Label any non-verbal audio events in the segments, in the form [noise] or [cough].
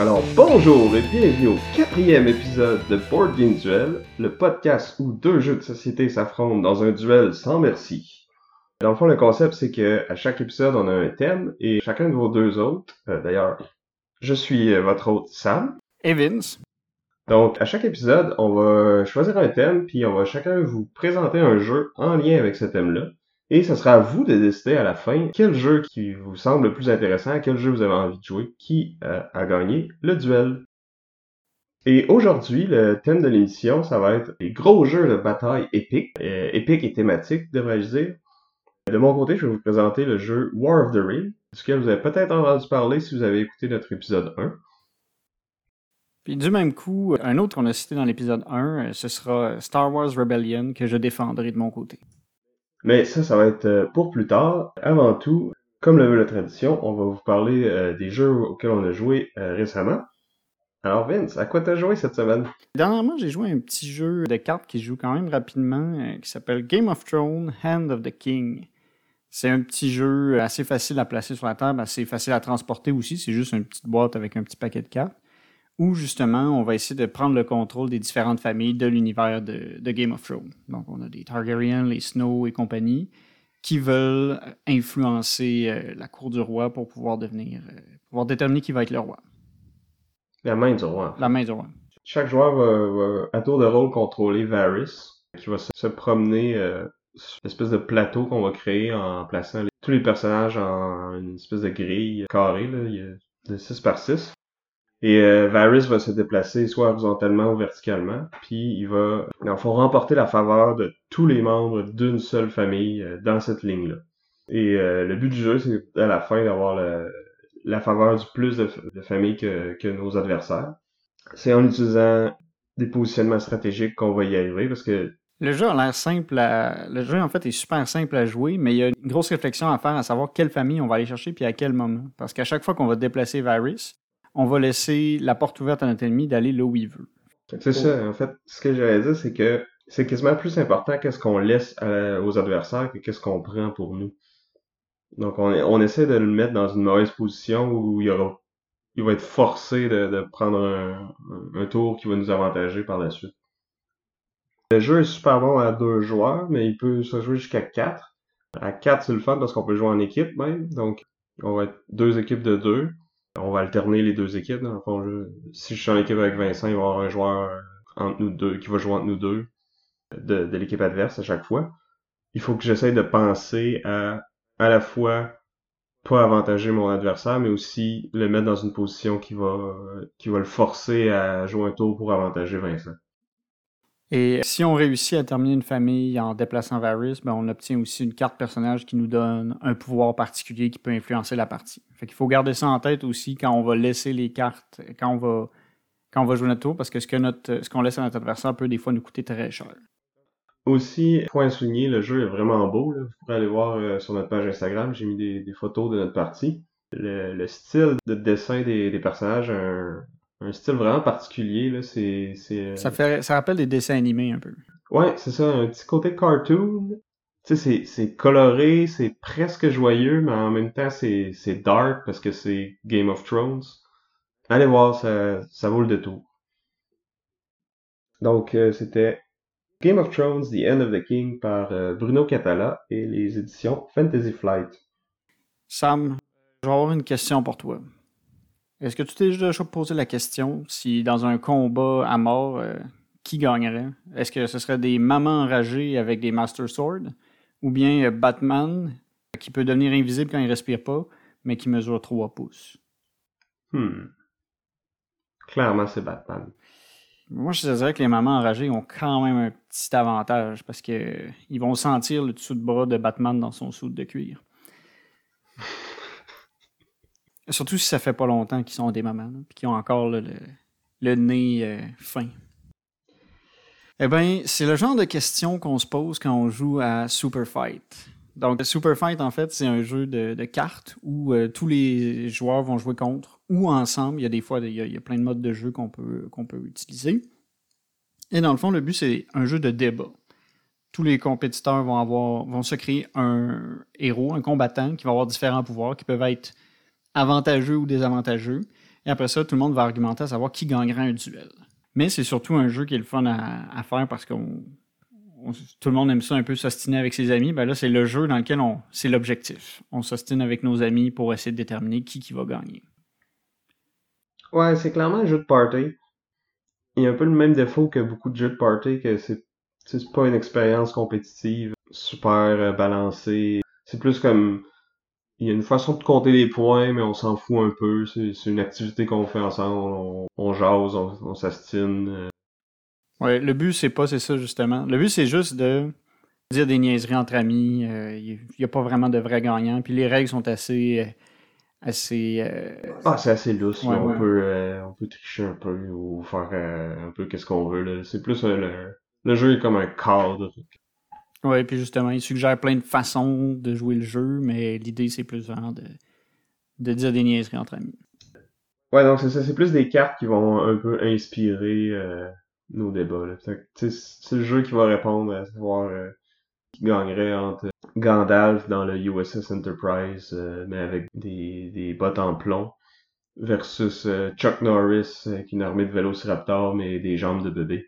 Alors bonjour et bienvenue au quatrième épisode de Board Game Duel, le podcast où deux jeux de société s'affrontent dans un duel sans merci. Dans le fond, le concept c'est que à chaque épisode on a un thème et chacun de vos deux autres, euh, d'ailleurs, je suis euh, votre hôte Sam. Evans. Donc à chaque épisode on va choisir un thème puis on va chacun vous présenter un jeu en lien avec ce thème-là. Et ce sera à vous de décider à la fin quel jeu qui vous semble le plus intéressant, quel jeu vous avez envie de jouer, qui euh, a gagné le duel. Et aujourd'hui, le thème de l'émission, ça va être les gros jeux de bataille épiques, euh, épiques et thématiques, devrais-je dire. De mon côté, je vais vous présenter le jeu War of the Ring, duquel vous avez peut-être entendu parler si vous avez écouté notre épisode 1. Puis du même coup, un autre qu'on a cité dans l'épisode 1, euh, ce sera Star Wars Rebellion que je défendrai de mon côté. Mais ça, ça va être euh, pour plus tard. Avant tout, comme le veut la tradition, on va vous parler euh, des jeux auxquels on a joué euh, récemment. Alors Vince, à quoi t'as joué cette semaine? Dernièrement, j'ai joué à un petit jeu de cartes qui joue quand même rapidement, euh, qui s'appelle Game of Thrones Hand of the King. C'est un petit jeu assez facile à placer sur la table, assez facile à transporter aussi. C'est juste une petite boîte avec un petit paquet de cartes. Où justement, on va essayer de prendre le contrôle des différentes familles de l'univers de, de Game of Thrones. Donc, on a des Targaryens, les Snow et compagnie, qui veulent influencer euh, la cour du roi pour pouvoir devenir, euh, pouvoir déterminer qui va être le roi. La main du roi. La main du roi. Chaque joueur va, va, à tour de rôle contrôler Varys, qui va se, se promener euh, sur l'espèce de plateau qu'on va créer en plaçant tous les personnages en une espèce de grille carrée, là, il y a de 6 par 6. Et euh, Varys va se déplacer soit horizontalement ou verticalement, puis il va, le fond, remporter la faveur de tous les membres d'une seule famille euh, dans cette ligne-là. Et euh, le but du jeu, c'est à la fin d'avoir la faveur du plus de, de familles que, que nos adversaires. C'est en utilisant des positionnements stratégiques qu'on va y arriver, parce que Le jeu a l'air simple à... Le jeu, en fait, est super simple à jouer, mais il y a une grosse réflexion à faire à savoir quelle famille on va aller chercher puis à quel moment. Parce qu'à chaque fois qu'on va déplacer Varys, on va laisser la porte ouverte à notre ennemi d'aller là où il veut. C'est ça, en fait, ce que j'allais dire, c'est que c'est quasiment plus important qu'est-ce qu'on laisse à- aux adversaires que qu'est-ce qu'on prend pour nous. Donc, on, essaie de le mettre dans une mauvaise position où il, aura, il va être forcé de, de prendre un, un tour qui va nous avantager par la suite. Le jeu est super bon à deux joueurs, mais il peut se jouer jusqu'à quatre. À quatre, c'est le fun parce qu'on peut jouer en équipe même. Donc, on va être deux équipes de deux. On va alterner les deux équipes. Dans le si je suis en équipe avec Vincent, il va y avoir un joueur entre nous deux, qui va jouer entre nous deux de, l'équipe adverse à chaque fois. Il faut que j'essaye de penser à à la fois pas avantager mon adversaire, mais aussi le mettre dans une position qui va qui va le forcer à jouer un tour pour avantager Vincent. Et si on réussit à terminer une famille en déplaçant Varys, ben on obtient aussi une carte personnage qui nous donne un pouvoir particulier qui peut influencer la partie. Fait qu'il faut garder ça en tête aussi quand on va laisser les cartes, quand on va, quand on va jouer notre tour, parce que ce que ce qu'on laisse à notre adversaire peut des fois nous coûter très cher. Aussi, point à souligner, le jeu est vraiment beau. Vous pourrez aller voir euh, sur notre page Instagram, j'ai mis des, photos de notre partie. Le, le style de dessin des, des personnages, un, un style vraiment particulier. Là. C'est, c'est, euh, Ça, fait, ça rappelle des dessins animés un peu. Ouais, c'est ça, un petit côté cartoon. Tu sais, c'est, c'est coloré, c'est presque joyeux, mais en même temps, c'est, c'est dark parce que c'est Game of Thrones. Allez voir, ça, ça vaut le détour. Donc, euh, c'était Game of Thrones, The End of the King par euh, Bruno Catala et les éditions Fantasy Flight. Sam, je vais avoir une question pour toi. Est-ce que tu t'es déjà posé la question si dans un combat à mort, euh, qui gagnerait? Est-ce que ce serait des mamans enragées avec des Master Swords ou bien euh, Batman qui peut devenir invisible quand il respire pas, mais qui mesure 3 pouces? Hmm. Clairement, c'est Batman. Moi, je dirais que les mamans enragées ont quand même un petit avantage parce que euh, ils vont sentir le dessous de bras de Batman dans son soude de cuir. [laughs] Surtout si ça fait pas longtemps qu'ils sont des mamans, et qu'ils ont encore le, nez euh, fin. Eh bien, c'est le genre de question qu'on se pose quand on joue à Super Fight. Donc, Super Fight, en fait, c'est un jeu de, cartes où euh, tous les joueurs vont jouer contre ou ensemble. Il y a des fois, il y a, plein de modes de jeu qu'on peut, qu'on peut utiliser. Et dans le fond, le but, c'est un jeu de débat. Tous les compétiteurs vont, avoir, vont se créer un héros, un combattant qui va avoir différents pouvoirs qui peuvent être avantageux ou désavantageux. Et après ça, tout le monde va argumenter à savoir qui gagnera un duel. Mais c'est surtout un jeu qui est le fun à, faire parce que tout le monde aime ça un peu s'ostiner avec ses amis. Ben là, c'est le jeu dans lequel on, c'est l'objectif. On s'ostine avec nos amis pour essayer de déterminer qui, qui va gagner. Ouais, c'est clairement un jeu de party. Il y a un peu le même défaut que beaucoup de jeux de party, que c'est, c'est pas une expérience compétitive super euh, balancée. C'est plus comme il y a une façon de compter les points, mais on s'en fout un peu. C'est une activité qu'on fait ensemble. On, jase, on, s'astine. Euh. Ouais, le but, c'est pas, c'est ça, justement. Le but, c'est juste de dire des niaiseries entre amis. Euh, il n'y a pas vraiment de vrais gagnants. Puis les règles sont assez. Euh, assez Ah, c'est assez lousse. on, Peut, on peut tricher un peu ou faire un peu qu'est-ce qu'on veut. C'est plus le, le jeu est comme un cadre. Oui, puis justement, il suggère plein de façons de jouer le jeu, mais l'idée, c'est plus vraiment de, de dire des niaiseries entre amis. Ouais, donc c'est ça, c'est plus des cartes qui vont un peu inspirer euh, nos débats. C'est le jeu qui va répondre à savoir euh, qui gagnerait entre Gandalf dans le USS Enterprise, euh, mais avec des, des bottes en plomb, versus Chuck Norris, qui est une armée de vélociraptors, mais des jambes de bébé.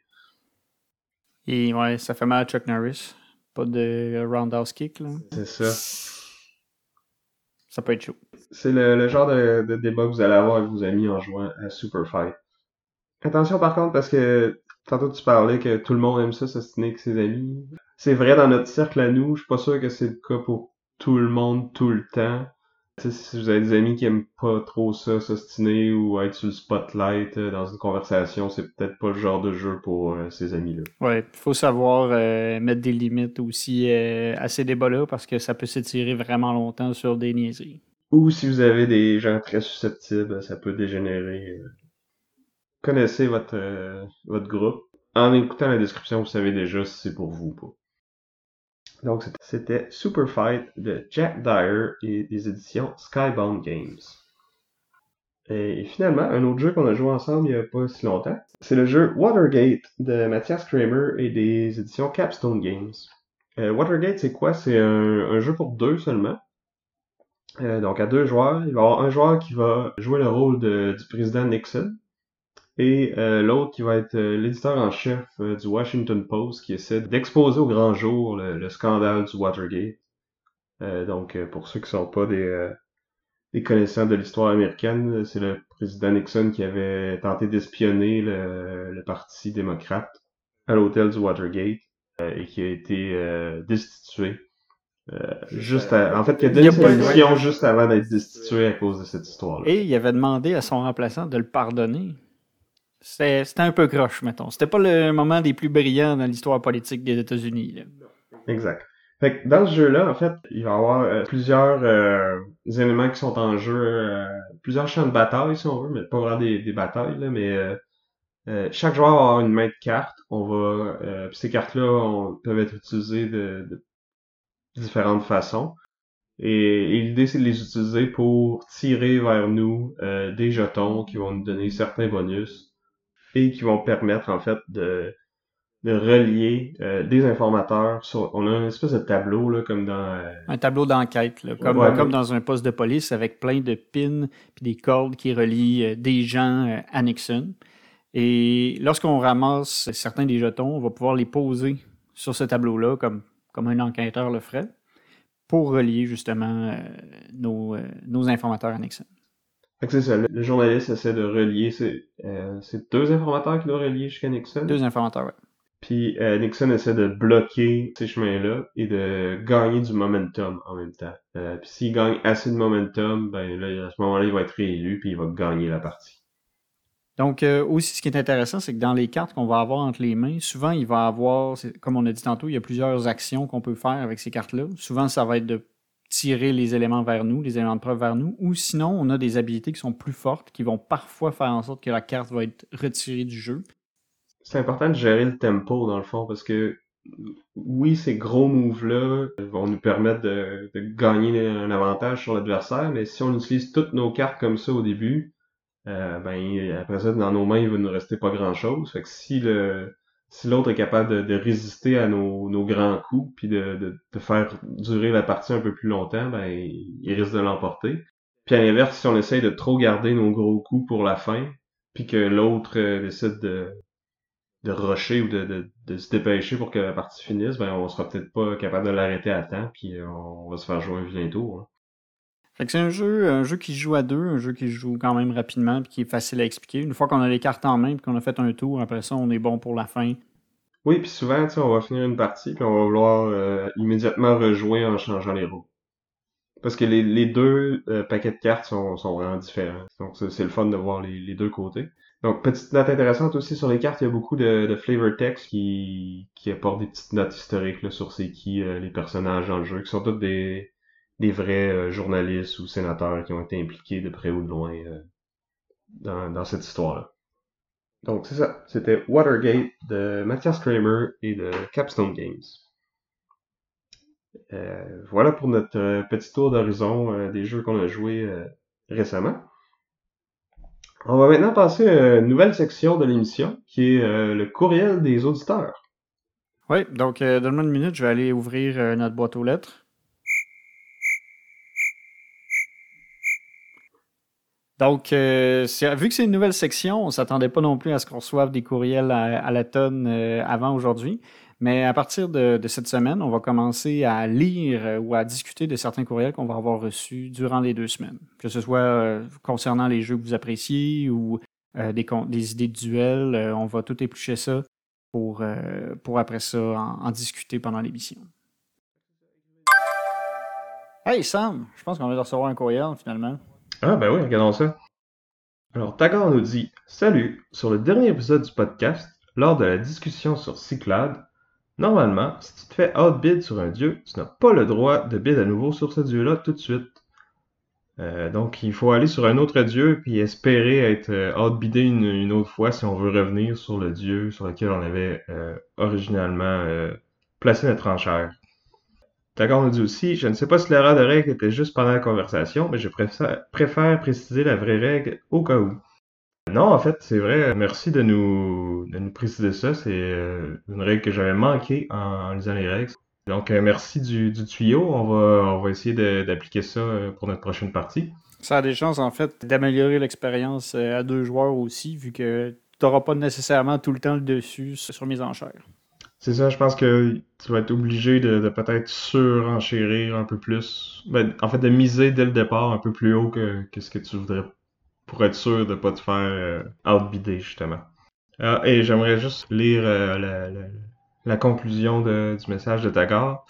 Et ouais, ça fait mal à Chuck Norris. Pas de roundhouse kick, là. C'est ça. Ça peut être chaud. C'est le, genre de, débat que vous allez avoir avec vos amis en jouant à Super Fight. Attention par contre, parce que tantôt tu parlais que tout le monde aime ça, s'ostiner avec ses amis. C'est vrai dans notre cercle à nous, je suis pas sûr que c'est le cas pour tout le monde tout le temps si vous avez des amis qui aiment pas trop ça, s'ostiner ou être sur le spotlight euh, dans une conversation, c'est peut-être pas le genre de jeu pour euh, ces amis-là. Ouais, il faut savoir euh, mettre des limites aussi à ces débats-là parce que ça peut s'étirer vraiment longtemps sur des niaiseries. Ou si vous avez des gens très susceptibles, ça peut dégénérer. Connaissez votre, votre groupe. En écoutant la description, vous savez déjà si c'est pour vous ou pas. Donc, c'était Super Fight de Jack Dyer et des éditions Skybound Games. Et finalement, un autre jeu qu'on a joué ensemble il n'y a pas si longtemps, c'est le jeu Watergate de Mathias Kramer et des éditions Capstone Games. Euh, Watergate, c'est quoi? C'est un, jeu pour deux seulement. Euh, donc à deux joueurs, il va y avoir un joueur qui va jouer le rôle du président Nixon, et euh, l'autre qui va être euh, l'éditeur en chef euh, du Washington Post qui essaie d'exposer au grand jour le, scandale du Watergate. donc pour ceux qui sont pas des, des connaissants de l'histoire américaine, c'est le président Nixon qui avait tenté d'espionner le, parti démocrate à l'hôtel du Watergate et qui a été destitué. juste en fait, qui a donné sa démission juste avant d'être destitué à cause de cette histoire-là. Et il avait demandé à son remplaçant de le pardonner. C'était un peu croche, mettons. C'était pas le moment des plus brillants dans l'histoire politique des États-Unis. Exact. Fait dans ce jeu-là, en fait, il va y avoir euh, plusieurs euh, éléments qui sont en jeu, euh, plusieurs champs de bataille, si on veut, mais pas vraiment des, batailles, mais chaque joueur va avoir une main de cartes. On va, ces cartes-là peuvent être utilisées de, différentes façons. Et l'idée, c'est de les utiliser pour tirer vers nous des jetons qui vont nous donner certains bonus et qui vont permettre en fait de, de relier euh, des informateurs sur on a une espèce de tableau là comme dans euh, un tableau d'enquête comme comme dans un poste de police avec plein de pins puis des cordes qui relient euh, des gens à Nixon. Et lorsqu'on ramasse certains des jetons on va pouvoir les poser sur ce tableau là comme comme un enquêteur le ferait pour relier justement nos, nos informateurs à Nixon c'est ça, le, journaliste essaie de relier, c'est euh, deux informateurs qui doivent relier jusqu'à Nixon. Deux informateurs, ouais. Puis euh, Nixon essaie de bloquer ces chemins-là et de gagner du momentum en même temps. Euh, puis s'il gagne assez de momentum, ben là, à ce moment-là, il va être réélu puis il va gagner la partie. Donc euh, aussi, ce qui est intéressant, c'est que dans les cartes qu'on va avoir entre les mains, souvent il va avoir, comme on a dit tantôt, il y a plusieurs actions qu'on peut faire avec ces cartes-là. Souvent, ça va être de tirer les éléments vers nous, les éléments de preuve vers nous, ou sinon on a des habilités qui sont plus fortes, qui vont parfois faire en sorte que la carte va être retirée du jeu. C'est important de gérer le tempo dans le fond, parce que oui, ces gros moves-là vont nous permettre de, gagner un avantage sur l'adversaire, mais si on utilise toutes nos cartes comme ça au début, euh, ben après ça, dans nos mains, il va nous rester pas grand-chose. Fait que si le si l'autre est capable de, résister à nos, grands coups, puis de, faire durer la partie un peu plus longtemps, ben il risque de l'emporter. Puis à l'inverse, si on essaye de trop garder nos gros coups pour la fin, puis que l'autre euh, décide de, de rusher ou de, de, de, se dépêcher pour que la partie finisse, ben on sera peut-être pas capable de l'arrêter à temps, puis euh, on va se faire jouer un vilain tour. Hein. C'est un jeu, un jeu qui joue à deux, un jeu qui joue quand même rapidement, puis qui est facile à expliquer. Une fois qu'on a les cartes en main, puis qu'on a fait un tour, après ça, on est bon pour la fin. Oui, puis souvent, on va finir une partie, puis on va vouloir euh, immédiatement rejouer en changeant les roues. Parce que les, les deux euh, paquets de cartes sont, sont vraiment différents. Donc c'est le fun de voir les, deux côtés. Donc, petite note intéressante aussi sur les cartes, il y a beaucoup de, de flavor text qui, qui apportent des petites notes historiques là, sur c'est qui euh, les personnages dans le jeu, qui sont tous des, des vrais euh, journalistes ou sénateurs qui ont été impliqués de près ou de loin dans, dans cette histoire-là. Donc c'est ça, c'était Watergate de Matthias Kramer et de Capstone Games. Euh, voilà pour notre euh, petit tour d'horizon euh, des jeux qu'on a joués récemment. On va maintenant passer à une nouvelle section de l'émission qui est le courriel des auditeurs. Oui, donc donne-moi une minute, je vais aller ouvrir notre boîte aux lettres. Donc, vu que c'est une nouvelle section, on ne s'attendait pas non plus à ce qu'on reçoive des courriels à, la tonne avant aujourd'hui. Mais à partir de, cette semaine, on va commencer à lire euh, ou à discuter de certains courriels qu'on va avoir reçus durant les deux semaines. Que ce soit euh, concernant les jeux que vous appréciez ou euh, des, idées de duel, on va tout éplucher ça pour, pour après ça en, discuter pendant l'émission. Hey Sam, je pense qu'on de recevoir un courriel finalement. Ah ben oui, regardons ça. Alors Tagar nous dit Salut, sur le dernier épisode du podcast, lors de la discussion sur Cyclade, Normalement, si tu te fais outbid sur un dieu, tu n'as pas le droit de bid à nouveau sur ce dieu-là tout de suite. Euh, donc, il faut aller sur un autre dieu puis espérer être euh, outbidé une, autre fois si on veut revenir sur le dieu sur lequel on avait euh, originalement placé notre enchère. D'accord, on dit aussi, je ne sais pas si l'erreur de règle était juste pendant la conversation, mais je préfère préciser la vraie règle au cas où. Non, en fait, c'est vrai. Merci de nous, de nous préciser ça. C'est euh, une règle que j'avais manqué en, lisant les règles. Donc, euh, merci du, tuyau. On va, on va essayer d'appliquer ça euh, pour notre prochaine partie. Ça a des chances, en fait, d'améliorer l'expérience à deux joueurs aussi, vu que tu n'auras pas nécessairement tout le temps le dessus sur mise en chair. C'est ça, je pense que tu vas être obligé de, peut-être surenchérir un peu plus. Ben, en fait, de miser dès le départ un peu plus haut que, que ce que tu voudrais pour être sûr de pas te faire euh, outbider, justement. Ah, et j'aimerais juste lire euh, la, conclusion du message de Tagar.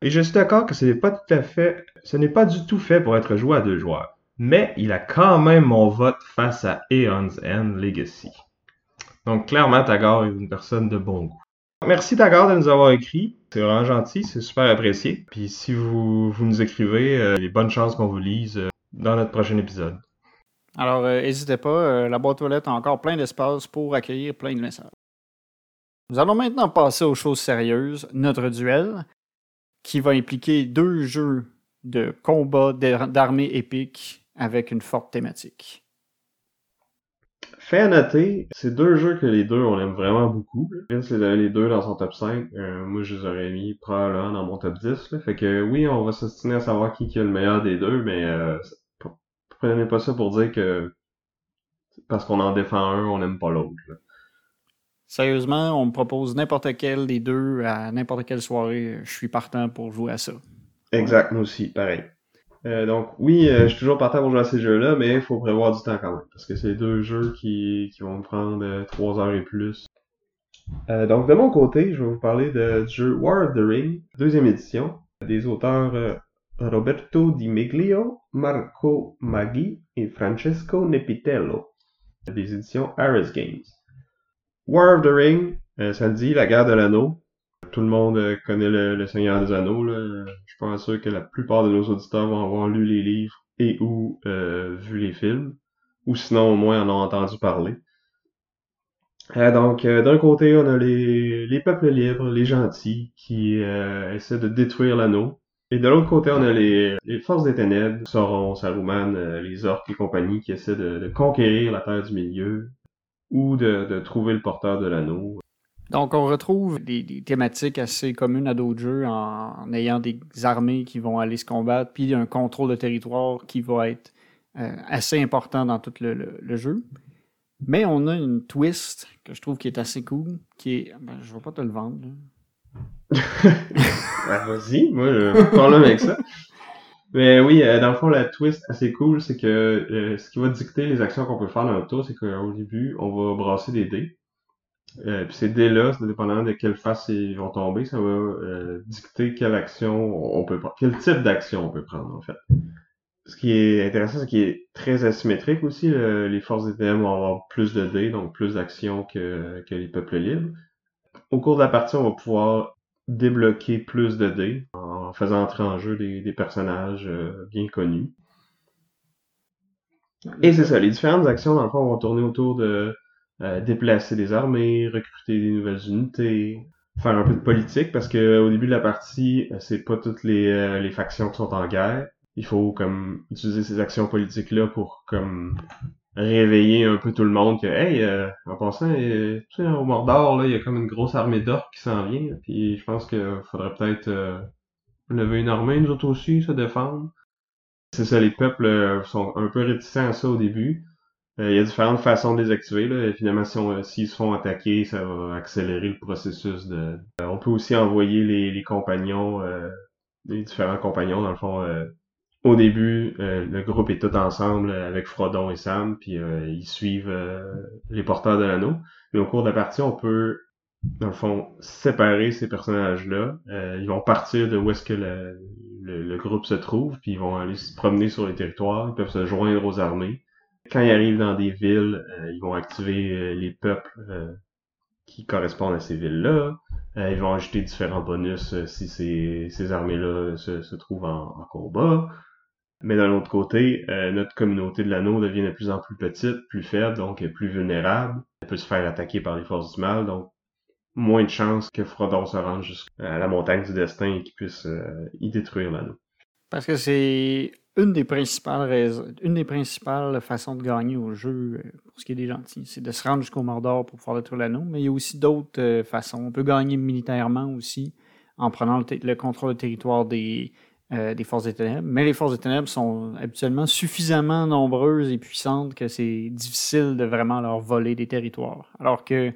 Et je suis d'accord que ce n'est pas tout à fait, ce n'est pas du tout fait pour être joué à deux joueurs. Mais il a quand même mon vote face à Aeon's End Legacy. Donc clairement, Tagar est une personne de bon goût. Merci Tagar de nous avoir écrit. C'est vraiment gentil, c'est super apprécié. Puis si vous, vous nous écrivez, euh, a bonnes chances qu'on vous lise dans notre prochain épisode. Alors, n'hésitez euh, pas, euh, la boîte aux lettres a encore plein d'espace pour accueillir plein de messages. Nous allons maintenant passer aux choses sérieuses, notre duel, qui va impliquer deux jeux de combat d'armée épique avec une forte thématique. Fait à noter, c'est deux jeux que les deux on aime vraiment beaucoup. Vince les avait les deux dans son top 5. Euh, moi je les aurais mis probablement dans mon top 10. Fait que oui, on va s'ostiner à savoir qui, qui a le meilleur des deux, mais prenez pas ça pour dire que parce qu'on en défend un, on n'aime pas l'autre. Sérieusement, on me propose n'importe quel des deux à n'importe quelle soirée. Je suis partant pour jouer à ça. Exact, moi aussi, pareil. Euh, donc oui, euh, je suis toujours partant pour jouer à ces jeux-là, mais il faut prévoir du temps quand même, parce que c'est deux jeux qui, vont me prendre euh, trois heures et plus. donc de mon côté, je vais vous parler de, du jeu War of the Ring, deuxième édition, des auteurs Roberto Di Meglio, Marco Maggi et Francesco Nepitello, des éditions Ares Games. War of the Ring, ça dit, la guerre de l'anneau. Tout le monde euh, connaît le, Seigneur des Anneaux. Je suis pas sûr que la plupart de nos auditeurs vont avoir lu les livres et ou euh, vu les films, ou sinon au moins en ont entendu parler. donc, d'un côté, on a les, les peuples libres, les gentils, qui essaient de détruire l'anneau. Et de l'autre côté, on a les, forces des ténèbres, Sauron, Saruman, les orques et compagnie, qui essaient de, conquérir la Terre du Milieu ou de trouver le porteur de l'anneau. Donc, on retrouve des, thématiques assez communes à d'autres jeux en, ayant des armées qui vont aller se combattre, puis un contrôle de territoire qui va être euh, assez important dans tout le, jeu. Mais on a une twist que je trouve qui est assez cool, qui est... Ben, je vais pas te le vendre. [laughs] ben, vas-y, moi, je parle avec ça. Mais oui, euh, dans le fond, la twist assez cool, c'est que euh, ce qui va dicter les actions qu'on peut faire dans le tour, c'est qu'au début, on va brasser des dés. Euh, puis ces dés-là, dépendant de quelle face ils vont tomber, ça va euh, dicter quelle action on peut prendre, quel type d'action on peut prendre en fait. Ce qui est intéressant, c'est qu'il est très asymétrique aussi. les forces ténèbres vont avoir plus de dés, donc plus d'actions que, que les peuples libres. Au cours de la partie, on va pouvoir débloquer plus de dés en faisant entrer en jeu des, des personnages euh, bien connus. Et c'est ça, les différentes actions, dans le fond, vont tourner autour de euh, déplacer des armées, recruter des nouvelles unités, faire un peu de politique parce que au début de la partie, euh, c'est pas toutes les, euh, les factions qui sont en guerre. Il faut comme utiliser ces actions politiques là pour comme réveiller un peu tout le monde que hey en passant tu sais, au Mordor là il y a comme une grosse armée d'orques qui s'en vient puis je pense qu'il faudrait peut-être lever une armée nous autres aussi se défendre c'est ça les peuples sont un peu réticents à ça au début euh, il y a différentes façons de les activer. Là. finalement, si on, s'ils se font attaquer, ça va accélérer le processus de. Euh, on peut aussi envoyer les, compagnons, euh, les différents compagnons, dans le fond. au début, le groupe est tout ensemble avec Frodon et Sam, puis ils suivent les porteurs de l'anneau. Mais au cours de la partie, on peut, dans le fond, séparer ces personnages-là. ils vont partir de où est-ce que le, le, groupe se trouve, puis ils vont aller se promener sur les territoires, ils peuvent se joindre aux armées quand ils arrivent dans des villes, euh, ils vont activer euh, les peuples euh, qui correspondent à ces villes-là. ils vont ajouter différents bonus si ces, armées-là se, se, trouvent en, en, combat. Mais d'un autre côté, notre communauté de l'anneau devient de plus en plus petite, plus faible, donc plus vulnérable. Elle peut se faire attaquer par les forces du mal, donc moins de chances que Frodon se rende jusqu'à la montagne du destin et qu'il puisse y détruire l'anneau. Parce que c'est une des principales raisons, une des principales façons de gagner au jeu, euh, pour ce qui est des gentils, c'est de se rendre jusqu'au Mordor pour pouvoir détruire l'anneau, mais il y a aussi d'autres euh, façons. On peut gagner militairement aussi, en prenant le, contrôle du territoire des, euh, des forces des ténèbres. Mais les forces des ténèbres sont habituellement suffisamment nombreuses et puissantes que c'est difficile de vraiment leur voler des territoires. Alors que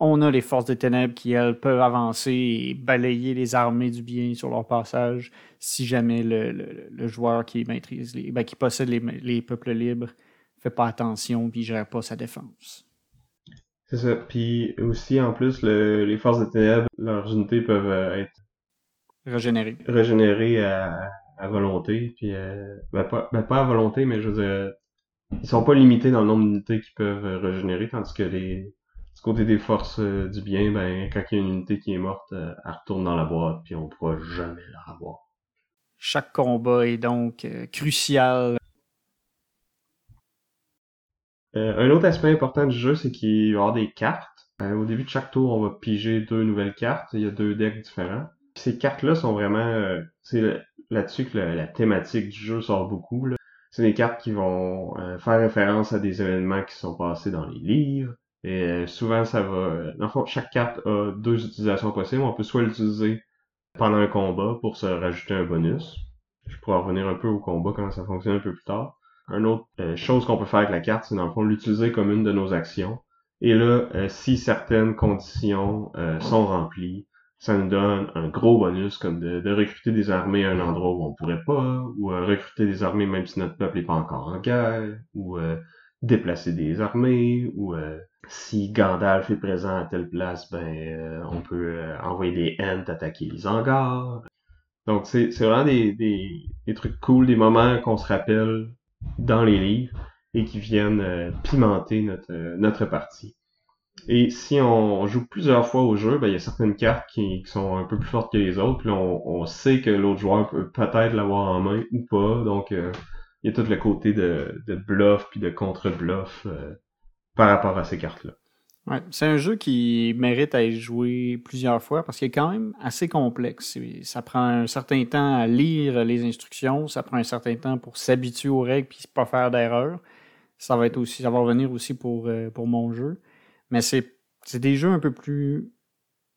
on a les forces des ténèbres qui, elles, peuvent avancer et balayer les armées du bien sur leur passage si jamais le, joueur qui maîtrise les, ben, qui possède les, peuples libres fait pas attention puis gère pas sa défense. C'est ça. Puis aussi, en plus, les forces des ténèbres, leurs unités peuvent euh, être régénérées. Régénérées à, volonté. Puis, euh, ben, pas, ben, pas à volonté, mais je veux dire, ils sont pas limités dans le nombre d'unités qu'ils peuvent euh, régénérer, tandis que les, côté des forces euh, du bien, ben, quand il y a une unité qui est morte, euh, elle retourne dans la boîte, puis on pourra jamais la revoir. Chaque combat est donc euh, crucial. un autre aspect important du jeu, c'est qu'il va y avoir des cartes. au début de chaque tour, on va piger deux nouvelles cartes. Il y a deux decks différents. ces cartes-là sont vraiment... c'est là-dessus que la, thématique du jeu sort beaucoup. C'est des cartes qui vont faire référence à des événements qui sont passés dans les livres, et euh, souvent, ça va... Fond, chaque carte a deux utilisations possibles. On peut soit l'utiliser pendant un combat pour se rajouter un bonus. Je pourrais revenir un peu au combat quand ça fonctionne un peu plus tard. Une autre euh, chose qu'on peut faire avec la carte, c'est dans le fond l'utiliser comme une de nos actions. Et là, euh, si certaines conditions sont remplies, ça nous donne un gros bonus comme de, de, recruter des armées à un endroit où on pourrait pas, ou recruter des armées même si notre peuple n'est pas encore en guerre, ou déplacer des armées, ou si Gandalf est présent à telle place, ben euh, on peut euh, envoyer des Ents attaquer les hangars. Donc c'est vraiment des, des, trucs cool, des moments qu'on se rappelle dans les livres et qui viennent euh, pimenter notre, notre partie. Et si on, joue plusieurs fois au jeu, ben, il y a certaines cartes qui, sont un peu plus fortes que les autres. Puis on, on sait que l'autre joueur peut peut-être l'avoir en main ou pas. Donc il y a tout le côté de, de bluff puis de contre-bluff par rapport à ces cartes-là. Ouais, c'est un jeu qui mérite à être joué plusieurs fois parce qu'il est quand même assez complexe. Ça prend un certain temps à lire les instructions, ça prend un certain temps pour s'habituer aux règles puis pas faire d'erreur. Ça va être aussi, ça va revenir aussi pour, euh, pour mon jeu. Mais c'est des jeux un peu plus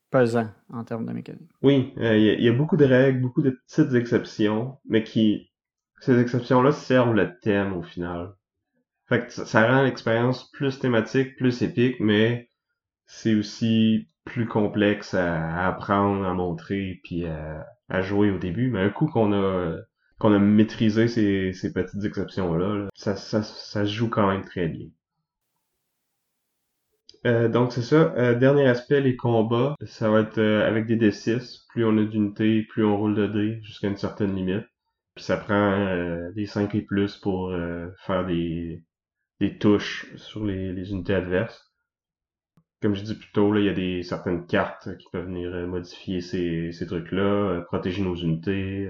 pesants en termes de mécanique. Oui, euh, il y, a beaucoup de règles, beaucoup de petites exceptions, mais qui ces exceptions-là servent le thème au final. Fait que ça rend l'expérience plus thématique, plus épique, mais c'est aussi plus complexe à, apprendre, à montrer, puis à, jouer au début. Mais un coup qu'on a qu'on a maîtrisé ces, petites exceptions-là, ça se joue quand même très bien. Euh, donc c'est ça. Euh, dernier aspect, les combats. Ça va être euh, avec des D6. Plus on a d'unités, plus on roule de dés jusqu'à une certaine limite. Puis ça prend des 5 et plus pour faire des, des touches sur les, les unités adverses. Comme je dis plus tôt, là, il y a des certaines cartes qui peuvent venir modifier ces, ces trucs-là, protéger nos unités,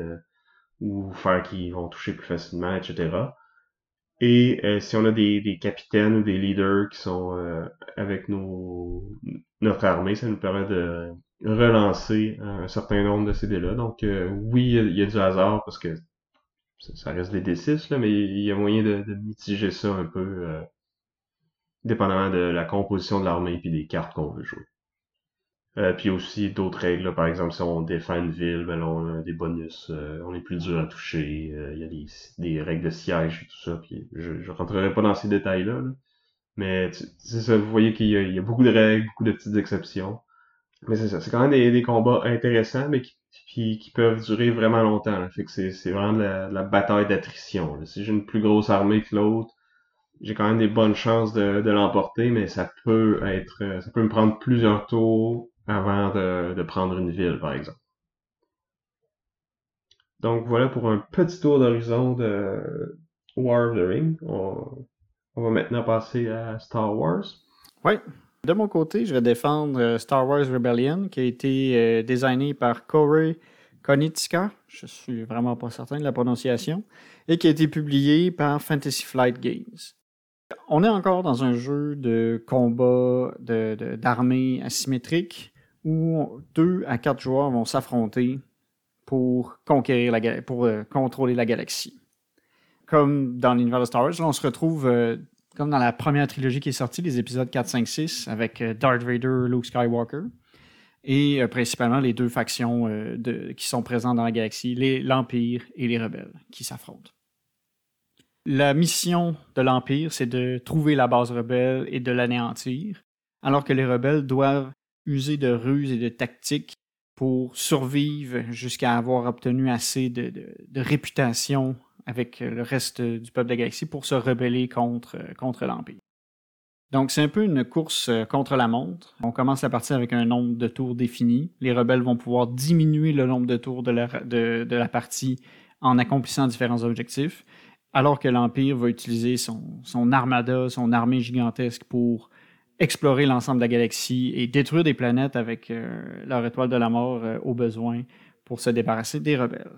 ou faire qu'ils vont toucher plus facilement, etc. Et euh, si on a des, des, capitaines ou des leaders qui sont euh, avec nos, notre armée, ça nous permet de relancer un certain nombre de ces dés-là. Donc euh, oui, il y, a du hasard parce que ça reste des D6, là, mais il y a moyen de, mitiger ça un peu dépendamment de la composition de l'armée et des cartes qu'on veut jouer. Euh, puis aussi d'autres règles, par exemple si on défend une ville, ben on a des bonus, euh, on est plus dur à toucher, euh, il y a des, des, règles de siège et tout ça, puis je, je rentrerai pas dans ces détails-là, mais c'est ça, vous voyez qu'il y, y, a beaucoup de règles, beaucoup de petites exceptions. Mais c'est ça, c'est quand même des, combats intéressants, mais qui, peuvent durer vraiment longtemps. Fait que c'est, vraiment de la, bataille d'attrition. Si j'ai une plus grosse armée que l'autre, j'ai quand même des bonnes chances de, l'emporter, mais ça peut être, ça peut me prendre plusieurs tours avant de, de prendre une ville, par exemple. Donc voilà pour un petit tour d'horizon de War of the Ring. On, va maintenant passer à Star Wars. Oui. De mon côté, je vais défendre euh, Star Wars Rebellion, qui a été euh, designé par Corey Konitska, je suis vraiment pas certain de la prononciation, et qui a été publié par Fantasy Flight Games. On est encore dans un jeu de combat d'armée de, asymétrique où deux à quatre joueurs vont s'affronter pour conquérir la pour euh, contrôler la galaxie. Comme dans l'univers de Star Wars, on se retrouve comme dans la première trilogie qui est sortie, les épisodes 4, 5, 6, avec euh, Darth Vader, Luke Skywalker, et principalement les deux factions de, qui sont présentes dans la galaxie, l'Empire et les rebelles, qui s'affrontent. La mission de l'Empire, c'est de trouver la base rebelle et de l'anéantir, alors que les rebelles doivent user de ruses et de tactiques pour survivre jusqu'à avoir obtenu assez de, réputation avec le reste du peuple de la galaxie pour se rebeller contre, contre l'Empire. Donc c'est un peu une course euh, contre la montre. On commence la partie avec un nombre de tours défini. Les rebelles vont pouvoir diminuer le nombre de tours de la, de, la partie en accomplissant différents objectifs, alors que l'Empire va utiliser son, son armada, son armée gigantesque pour explorer l'ensemble de la galaxie et détruire des planètes avec euh, leur étoile de la mort euh, au besoin pour se débarrasser des rebelles.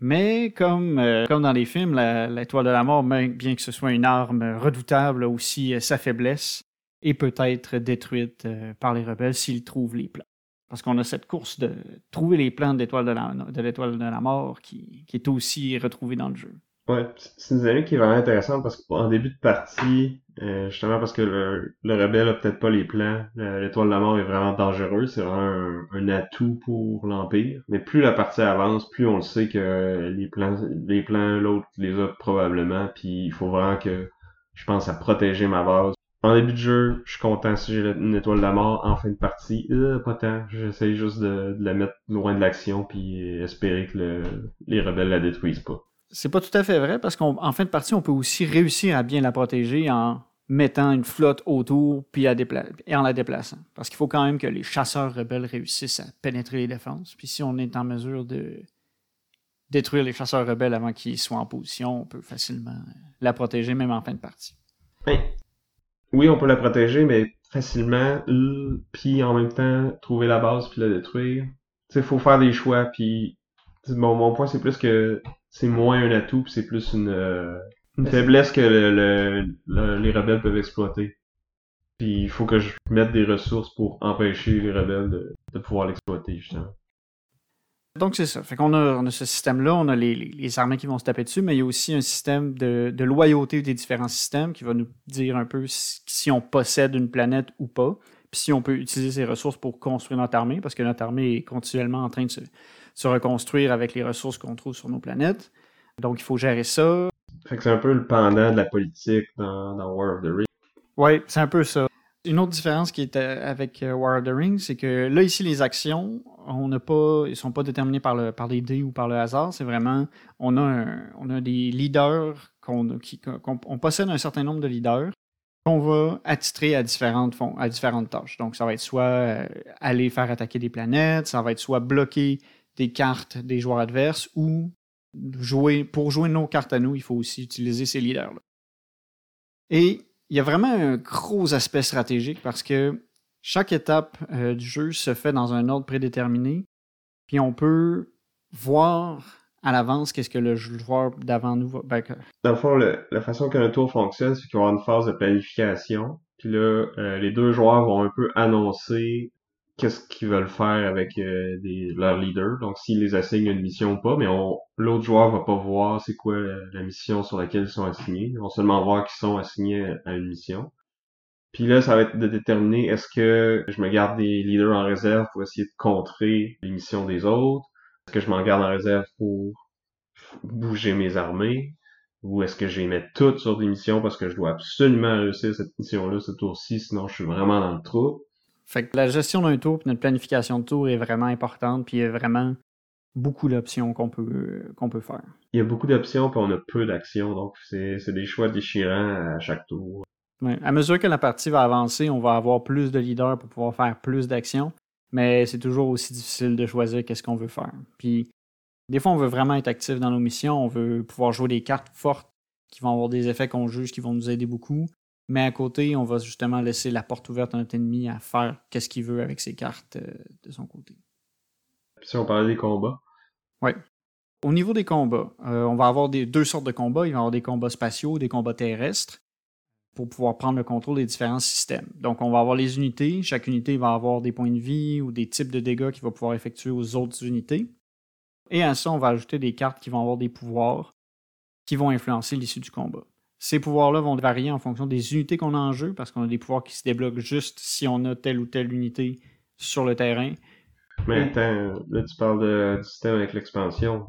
Mais comme, euh, comme dans les films, l'étoile de la mort, bien que ce soit une arme redoutable, aussi sa faiblesse et peut être détruite par les rebelles s'ils trouvent les plans. Parce qu'on a cette course de trouver les plans de l'étoile de, la mort qui, qui est aussi retrouvée dans le jeu. Ouais, c'est une dynamique qui est vraiment intéressante parce qu'en début de partie, euh, justement parce que le, le rebelle a peut-être pas les plans, l'étoile de la mort est vraiment dangereux, c'est vraiment un, atout pour l'Empire. Mais plus la partie avance, plus on le sait que les plans, les plans, l'autre les a probablement, puis il faut vraiment que je pense à protéger ma base. En début de jeu, je suis content si j'ai une étoile de la mort. En fin de partie, euh, pas tant. J'essaye juste de, de, la mettre loin de l'action puis espérer que les rebelles la détruisent pas. C'est pas tout à fait vrai parce qu'en fin de partie, on peut aussi réussir à bien la protéger en mettant une flotte autour puis et en la déplaçant. Parce qu'il faut quand même que les chasseurs rebelles réussissent à pénétrer les défenses. Puis si on est en mesure de détruire les chasseurs rebelles avant qu'ils soient en position, on peut facilement la protéger même en fin de partie. Oui, on peut la protéger, mais facilement, puis en même temps trouver la base puis la détruire. Il faut faire des choix, puis bon, mon point c'est plus que c'est moins un atout, c'est plus une, euh, une faiblesse que le, les rebelles peuvent exploiter. Puis il faut que je mette des ressources pour empêcher les rebelles de, pouvoir l'exploiter, justement. Donc, c'est ça. Fait qu'on a, on a ce système-là, on a les, les, armées qui vont se taper dessus, mais il y a aussi un système de, de loyauté des différents systèmes qui va nous dire un peu si, on possède une planète ou pas, puis si on peut utiliser ces ressources pour construire notre armée, parce que notre armée est continuellement en train de se reconstruire avec les ressources qu'on trouve sur nos planètes. Donc, il faut gérer ça. Fait que c'est un peu le pendant de la politique dans, War of the Rings. Oui, c'est un peu ça. Une autre différence qui est euh, avec euh, War of the Rings, c'est que là, ici, les actions, on n'a pas, ils sont pas déterminés par, le, par des dés ou par le hasard. C'est vraiment, on a, on a des leaders, qu'on, qui, on possède un certain nombre de leaders qu'on va attitrer à différentes, à différentes tâches. Donc, ça va être soit euh, aller faire attaquer des planètes, ça va être soit bloquer des cartes des joueurs adverses ou jouer, pour jouer nos cartes à nous, il faut aussi utiliser ces leaders-là. Et il y a vraiment un gros aspect stratégique parce que chaque étape euh, du jeu se fait dans un ordre prédéterminé, puis on peut voir à l'avance qu'est-ce que le joueur d'avant nous va. Ben, dans le fond, la façon qu'un tour fonctionne, c'est qu'il y aura une phase de planification. Puis là, euh, les deux joueurs vont un peu annoncer qu'est-ce qu'ils veulent faire avec euh, des, leurs leaders. Donc, s'ils les assignent une mission ou pas, mais l'autre joueur va pas voir c'est quoi la, mission sur laquelle ils sont assignés. Ils vont seulement voir qu'ils sont assignés à une mission. Puis là, ça va être de déterminer est-ce que je me garde des leaders en réserve pour essayer de contrer les missions des autres? Est-ce que je m'en garde en réserve pour bouger mes armées? Ou est-ce que je les mets toutes sur des missions parce que je dois absolument réussir cette mission-là ce tour-ci, sinon je suis vraiment dans le trou? Fait que la gestion d'un tour et notre planification de tour est vraiment importante, puis il y a vraiment beaucoup d'options qu'on peut, qu'on peut faire. Il y a beaucoup d'options, puis on a peu d'actions, donc c'est des choix déchirants à chaque tour. Ouais. À mesure que la partie va avancer, on va avoir plus de leaders pour pouvoir faire plus d'actions, mais c'est toujours aussi difficile de choisir qu'est-ce qu'on veut faire. Puis des fois, on veut vraiment être actif dans nos missions, on veut pouvoir jouer des cartes fortes qui vont avoir des effets qu'on juge qui vont nous aider beaucoup. Mais à côté, on va justement laisser la porte ouverte à notre ennemi à faire qu'est-ce qu'il veut avec ses cartes euh, de son côté. si on parlait des combats. Oui. Au niveau des combats, euh, on va avoir des, deux sortes de combats. Il va y avoir des combats spatiaux, des combats terrestres, pour pouvoir prendre le contrôle des différents systèmes. Donc, on va avoir les unités. Chaque unité va avoir des points de vie ou des types de dégâts qu'il va pouvoir effectuer aux autres unités. Et à ça, on va ajouter des cartes qui vont avoir des pouvoirs qui vont influencer l'issue du combat. Ces pouvoirs-là vont varier en fonction des unités qu'on a en jeu, parce qu'on a des pouvoirs qui se débloquent juste si on a telle ou telle unité sur le terrain. Mais attends, là tu parles du système avec l'expansion.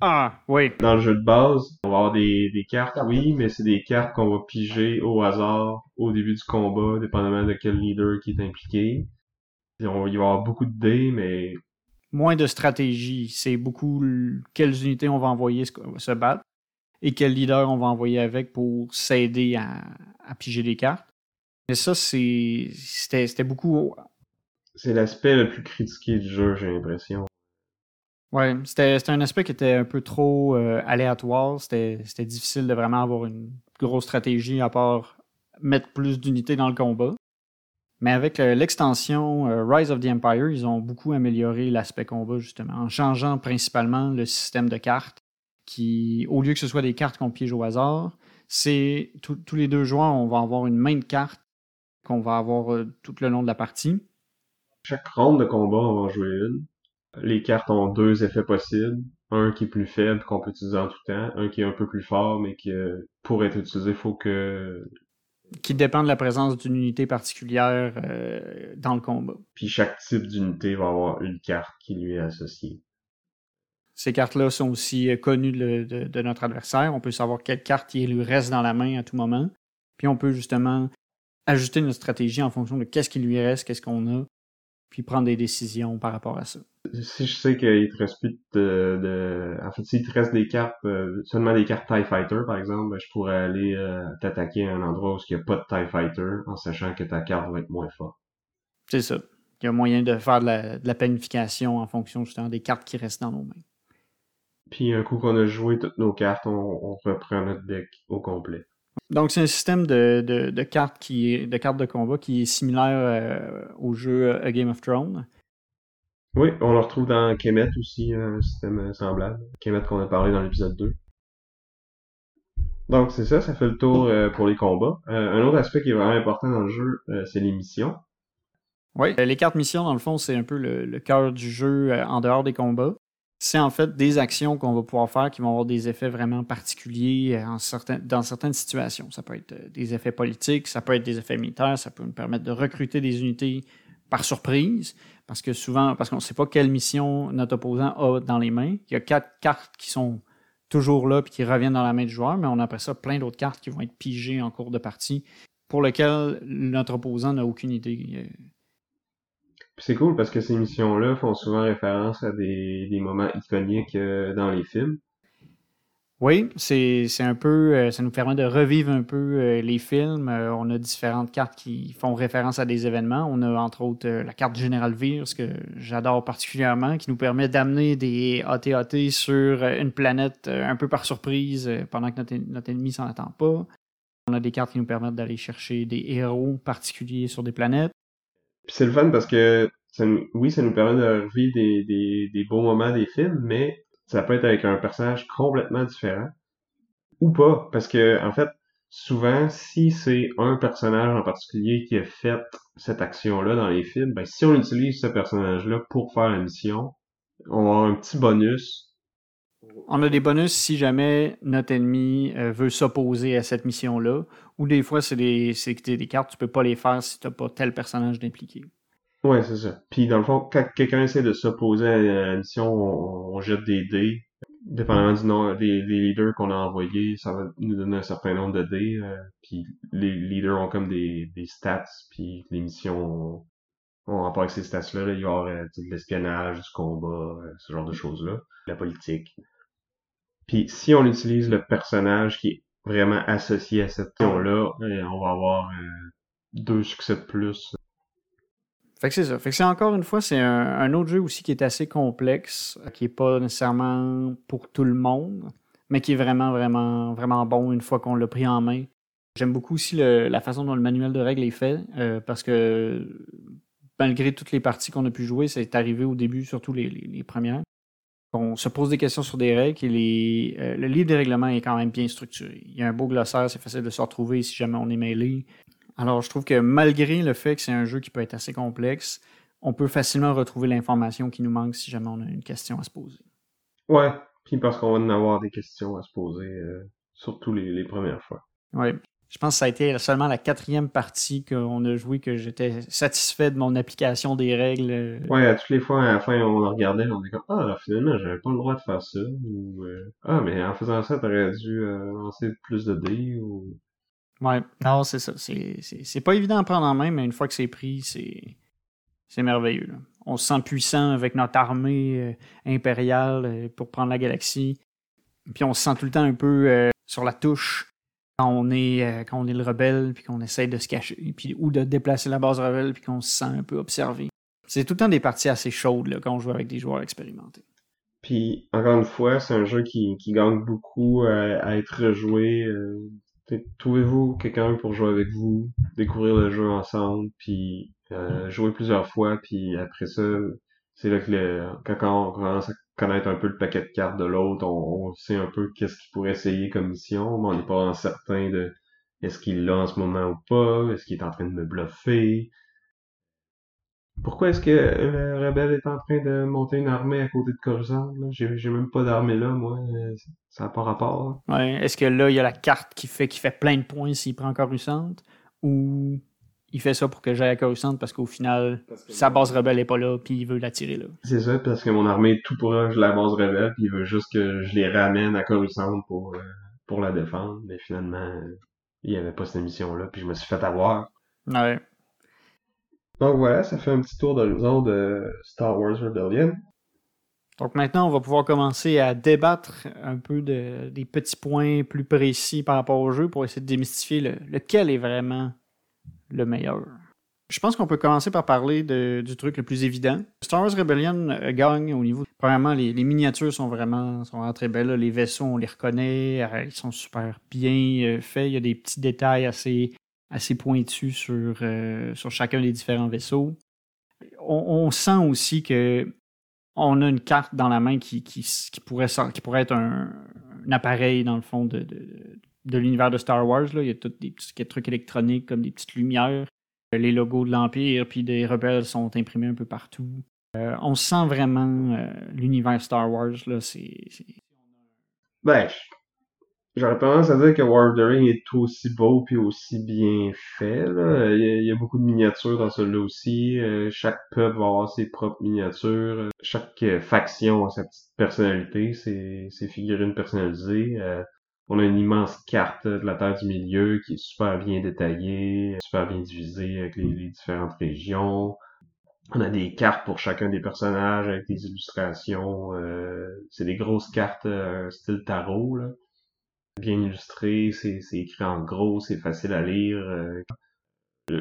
Ah, oui. Dans le jeu de base, on va avoir des, cartes, oui, mais c'est des cartes qu'on va piger au hasard au début du combat, dépendamment de quel leader qui est impliqué. il va y avoir beaucoup de dés, mais... Moins de stratégie. C'est beaucoup quelles unités on va envoyer se battre et quel leader on va envoyer avec pour s'aider à, piger des cartes. Mais ça, c'était beaucoup. C'est l'aspect le plus critiqué du jeu, j'ai l'impression. Ouais, c'était un aspect qui était un peu trop euh, aléatoire. C'était difficile de vraiment avoir une grosse stratégie à part mettre plus d'unités dans le combat. Mais avec euh, l'extension euh, Rise of the Empire, ils ont beaucoup amélioré l'aspect combat, justement, en changeant principalement le système de cartes qui, au lieu que ce soit des cartes qu'on piège au hasard, c'est tous les deux joueurs, on va avoir une main de cartes qu'on va avoir euh, tout le long de la partie. Chaque ronde de combat, on va jouer une. Les cartes ont deux effets possibles. Un qui est plus faible qu'on peut utiliser en tout temps, un qui est un peu plus fort, mais qui, euh, pour être utilisé, il faut que qui dépend de la présence d'une unité particulière euh, dans le combat. Puis chaque type d'unité va avoir une carte qui lui est associée. Ces cartes-là sont aussi euh, connues de, notre adversaire. On peut savoir quelle carte il lui reste dans la main à tout moment. Puis on peut justement ajuster notre stratégie en fonction de qu'est-ce qui lui reste, qu'est-ce qu'on a, puis prendre des décisions par rapport à ça. Si je sais qu'il te reste plus de, En fait, s'il te reste des cartes, euh, seulement des cartes TIE Fighter, par exemple, ben, je pourrais aller euh, t'attaquer à un endroit où il n'y a pas de TIE Fighter, en sachant que ta carte va être moins forte. C'est ça. Il y a moyen de faire de la, de la planification en fonction justement des cartes qui restent dans nos mains. Puis un coup qu'on a joué toutes nos cartes, on, reprend notre deck au complet. Donc c'est un système de, cartes qui est, de cartes de combat qui est similaire euh, au jeu A Game of Thrones. Oui, on le retrouve dans Kemet aussi, un système semblable. Kemet qu'on a parlé dans l'épisode 2. Donc c'est ça, ça fait le tour euh, pour les combats. Euh, un autre aspect qui est vraiment important dans le jeu, euh, c'est les missions. Oui, les cartes missions, dans le fond, c'est un peu le, le cœur du jeu en dehors des combats. C'est en fait des actions qu'on va pouvoir faire qui vont avoir des effets vraiment particuliers certains, dans certaines situations. Ça peut être des effets politiques, ça peut être des effets militaires, ça peut nous permettre de recruter des unités par surprise, parce que souvent, parce qu'on ne sait pas quelle mission notre opposant a dans les mains. Il y a quatre cartes qui sont toujours là puis qui reviennent dans la main du joueur, mais on a après ça plein d'autres cartes qui vont être pigées en cours de partie pour lesquelles notre opposant n'a aucune idée. C'est cool parce que ces missions-là font souvent référence à des, moments iconiques euh, dans les films. Oui, c'est un peu, euh, ça nous permet de revivre un peu euh, les films. On a différentes cartes qui font référence à des événements. On a entre autres la carte Général Vir, ce que j'adore particulièrement, qui nous permet d'amener des AT-AT sur une planète un peu par surprise pendant que notre, notre ennemi s'en attend pas. On a des cartes qui nous permettent d'aller chercher des héros particuliers sur des planètes. C'est le fun parce que oui, ça nous permet de revivre des, des, des beaux moments des films, mais ça peut être avec un personnage complètement différent ou pas. Parce que en fait souvent si c'est un personnage en particulier qui a fait cette action là dans les films ben si on utilise ce personnage là pour faire la mission on a un petit bonus on a des bonus si jamais notre ennemi euh, veut s'opposer à cette mission là ou des fois c'est des des cartes tu peux pas les faire si t'as pas tel personnage d'impliqué Ouais, c'est ça. Puis dans le fond, quand quelqu'un essaie de s'opposer à la mission, on, jette des dés. Dépendamment du nom des, leaders qu'on a envoyés, ça va nous donner un certain nombre de dés. Euh, puis les leaders ont comme des, stats, puis les missions ont, rapport avec ces stats-là. Il y aura euh, de l'espionnage, du combat, ce genre de choses-là. La politique. Puis si on utilise le personnage qui est vraiment associé à cette mission-là, on va avoir deux succès de plus fait que c'est ça. Fait que c'est encore une fois, c'est un, autre jeu aussi qui est assez complexe, qui est pas nécessairement pour tout le monde, mais qui est vraiment, vraiment, vraiment bon une fois qu'on l'a pris en main. J'aime beaucoup aussi la façon dont le manuel de règles est fait, euh, parce que malgré toutes les parties qu'on a pu jouer, c'est arrivé au début, surtout les, premières. On se pose des questions sur des règles et euh, le livre des règlements est quand même bien structuré. Il y a un beau glossaire, c'est facile de se retrouver si jamais on est mêlé. Alors, je trouve que malgré le fait que c'est un jeu qui peut être assez complexe, on peut facilement retrouver l'information qui nous manque si jamais on a une question à se poser. Ouais, puis parce qu'on va en avoir des questions à se poser, euh, surtout les, premières fois. Oui. Je pense que ça a été seulement la quatrième partie qu'on a joué que j'étais satisfait de mon application des règles. Euh. Ouais, à toutes les fois, à la fin, on en regardait, on était comme Ah, finalement, j'avais pas le droit de faire ça. Ou euh, Ah, mais en faisant ça, t'aurais dû lancer plus de dés. Ou Ouais, non, c'est ça. C'est pas évident à prendre en main, mais une fois que c'est pris, c'est c'est merveilleux. On se sent puissant avec notre armée euh, impériale euh, pour prendre la galaxie. Puis on se sent tout le temps un peu euh, sur la touche quand on est quand on est le rebelle puis qu'on essaie de se cacher ou de déplacer la base rebelle puis qu'on se sent un peu observé. C'est tout le temps des parties assez chaudes quand on joue avec des joueurs expérimentés. Puis encore une fois, c'est un jeu qui, gagne beaucoup à être rejoué trouvez-vous quelqu'un pour jouer avec vous, découvrir le jeu ensemble, puis euh, jouer plusieurs fois, puis après ça, c'est là que le, quand on commence à un peu le paquet de cartes de l'autre, on, sait un peu qu'est-ce qu'il pourrait essayer comme mission, mais on n'est pas certain de est-ce qu'il l'a en ce moment ou pas, est-ce qu'il est en train de me bluffer, pourquoi est-ce que le rebelle est en train de monter une armée à côté de Coruscant? J'ai, même pas d'armée là, moi. Ça n'a pas rapport. Est-ce que là, il y a la carte qui fait, qui fait plein de points s'il prend Coruscant? Ou il fait ça pour que j'aille à Coruscant parce qu'au final, sa base rebelle est pas là puis il veut l'attirer là? C'est ça, parce que mon armée est tout proche de la base rebelle puis il veut juste que je les ramène à Coruscant pour, euh, pour la défendre. Mais finalement, il y avait pas cette mission-là puis je me suis fait avoir. Ouais. Donc voilà, ça fait un petit tour d'horizon de Star Wars Rebellion. Donc maintenant, on va pouvoir commencer à débattre un peu de, des petits points plus précis par rapport au jeu pour essayer de démystifier lequel est vraiment le meilleur. Je pense qu'on peut commencer par parler du truc le plus évident. Star Wars Rebellion euh, gagne au niveau. Premièrement, les, miniatures sont vraiment, sont très belles. Les vaisseaux, on les reconnaît. Euh, ils sont super bien euh, faits. Il y a des petits détails assez assez pointu sur, sur chacun des différents vaisseaux. On, sent aussi que on a une carte dans la main qui, qui, pourrait, qui pourrait être un, appareil, dans le fond, de l'univers de Star Wars. Là. Il y a tous des petits trucs électroniques comme des petites lumières. Les logos de l'Empire puis des rebelles sont imprimés un peu partout. Euh, on sent vraiment euh, l'univers Star Wars. Là, c'est, Ben, j'aurais tendance à dire que War of the Ring est aussi beau puis aussi bien fait. Là. Il, y a, beaucoup de miniatures dans celui-là aussi. Euh, chaque peuple va avoir ses propres miniatures. Chaque faction a sa petite personnalité, ses, ses figurines personnalisées. On a une immense carte de la Terre du Milieu qui est super bien détaillée, super bien divisée avec les, différentes régions. On a des cartes pour chacun des personnages avec des illustrations. Euh, c'est des grosses cartes euh, style tarot, bien illustrées, c'est, écrit en gros, c'est facile à lire. Euh.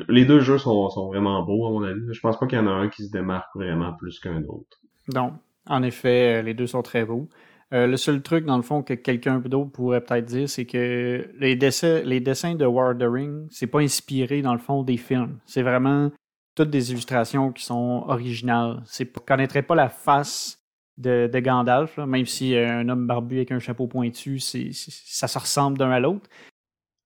Les deux jeux sont, sont vraiment beaux, à mon avis. Je pense pas qu'il y en a un qui se démarque vraiment plus qu'un autre. Non, en effet, les deux sont très beaux. Euh, le seul truc, dans le fond, que quelqu'un d'autre pourrait peut-être dire, c'est que les, dessins, les dessins de War of the Ring, c'est pas inspiré, dans le fond, des films. C'est vraiment toutes des illustrations qui sont originales. C'est ne connaîtrait pas la face de, Gandalf, même si euh, un homme barbu avec un chapeau pointu, c'est, ça se ressemble d'un à l'autre.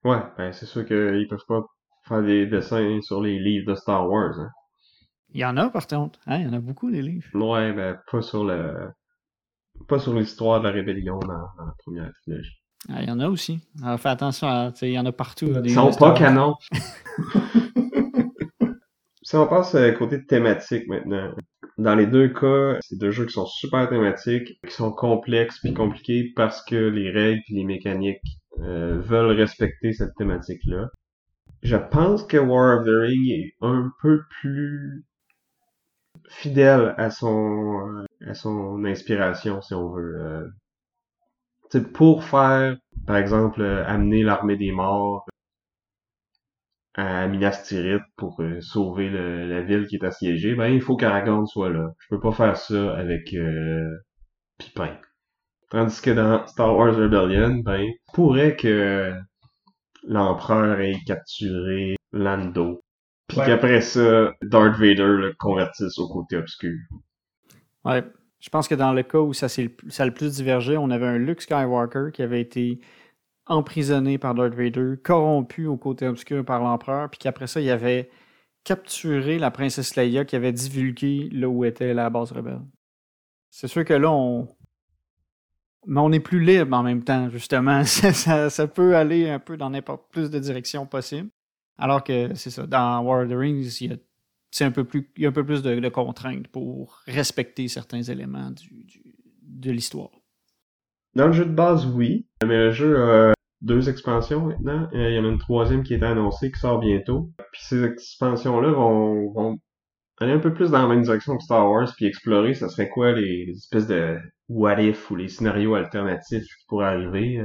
Ouais, ben c'est sûr qu'ils peuvent pas faire des dessins sur les livres de Star Wars. Hein. Il y en a, par contre. Hein, il y en a beaucoup, les livres. Ouais, ben pas sur le pas sur l'histoire de la rébellion dans, la première trilogie. Ah, il y en a aussi. Alors, fais attention, il y en a partout. Ils sont pas canons. [laughs] si on passe euh, côté thématique maintenant. Dans les deux cas, c'est deux jeux qui sont super thématiques, qui sont complexes puis compliqués parce que les règles et les mécaniques euh, veulent respecter cette thématique-là. Je pense que War of the Ring est un peu plus fidèle à son à son inspiration, si on veut. Euh, pour faire, par exemple, euh, amener l'armée des morts à Minas Tirith pour euh, sauver la ville qui est assiégée, ben il faut qu'Aragorn soit là. Je peux pas faire ça avec euh, Pipin. Tandis que dans Star Wars Rebellion, ben pourrait que l'empereur ait capturé Lando. Puis qu'après ça, Darth Vader le convertisse au côté obscur. Ouais. Je pense que dans le cas où ça, ça a le plus divergé, on avait un Luke Skywalker qui avait été emprisonné par Darth Vader, corrompu au côté obscur par l'empereur, puis qu'après ça, il avait capturé la princesse Leia qui avait divulgué là où était la base rebelle. C'est sûr que là, on. Mais on est plus libre en même temps, justement. [laughs] ça, ça, peut aller un peu dans n'importe plus de directions possibles. Alors que c'est ça. Dans War of the Rings, il y a un peu plus, il y a un peu plus de, contraintes pour respecter certains éléments du, de l'histoire. Dans le jeu de base, oui. Mais le jeu a deux expansions maintenant. Euh, il y en a une troisième qui est annoncée, qui sort bientôt. Puis ces expansions-là vont, aller un peu plus dans la même direction que Star Wars, puis explorer, ça serait quoi les, espèces de what if ou les scénarios alternatifs qui pourraient arriver.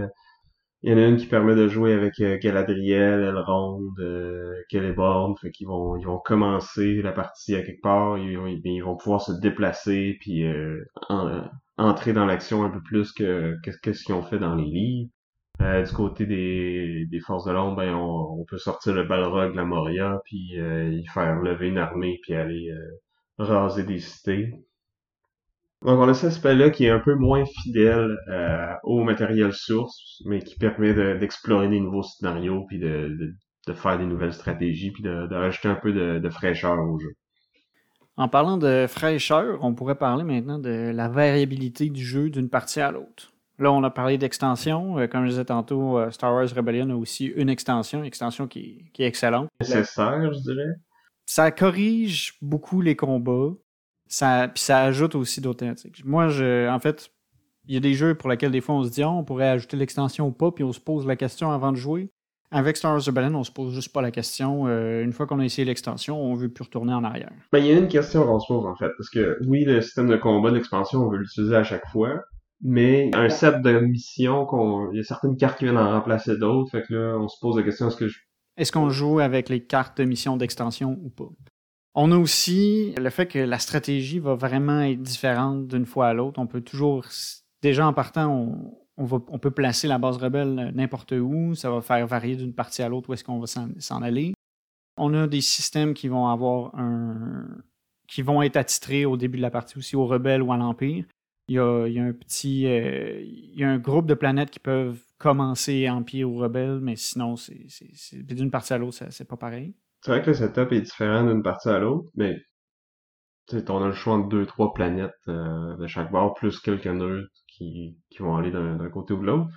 Euh, il y en a une qui permet de jouer avec euh, Galadriel, Elrond, euh, Celeborn, fait qu'ils vont ils vont commencer la partie à quelque part, ils, vont pouvoir se déplacer puis euh, entrer dans l'action un peu plus que qu'est-ce qu'ils ont fait dans les livres. Euh, du côté des, des forces de l'ombre, ben on, peut sortir le Balrog, la Moria, puis y faire lever une armée puis aller raser des cités. Donc on a cet aspect-là qui est un peu moins fidèle euh, au matériel source, mais qui permet d'explorer des nouveaux scénarios, puis de, de, faire des nouvelles stratégies, puis de, rajouter un peu de, fraîcheur au jeu. En parlant de fraîcheur, on pourrait parler maintenant de la variabilité du jeu d'une partie à l'autre. Là, on a parlé d'extension. Euh, comme je disais tantôt, euh, Star Wars Rebellion a aussi une extension, une extension qui, qui est excellente. Nécessaire, je dirais. Ça corrige beaucoup les combats. Ça, puis ça ajoute aussi d'autres thématiques. Moi, je, en fait, il y a des jeux pour lesquels des fois on se dit, oh, on pourrait ajouter l'extension ou pas, puis on se pose la question avant de jouer. Avec Star Wars Rebellion, on se pose juste pas la question. Euh, une fois qu'on a essayé l'extension, on veut plus retourner en arrière. Ben, il y a une question qu'on se pose en fait, parce que oui, le système de combat de l'expansion, on veut l'utiliser à chaque fois, mais un set de missions, qu'on, il y a certaines cartes qui viennent en remplacer d'autres, fait que là, on se pose la question est-ce que je... Est-ce qu'on joue avec les cartes de mission d'extension ou pas? On a aussi le fait que la stratégie va vraiment être différente d'une fois à l'autre. On peut toujours, déjà en partant, on, peut placer la base rebelle n'importe où. Ça va faire varier d'une partie à l'autre où est-ce qu'on va s'en aller. On a des systèmes qui vont avoir un, qui vont être attitrés au début de la partie aussi aux rebelles ou à l'Empire. Il y a, un petit. euh, il y a un groupe de planètes qui peuvent commencer Empire ou Rebelle, mais sinon, c'est d'une partie à l'autre, c'est pas pareil. C'est vrai que le setup est différent d'une partie à l'autre, mais tu sais, on a le choix entre deux, trois planètes euh, de chaque bord, plus quelques neutres qui, qui vont aller d'un d'un côté ou de l'autre.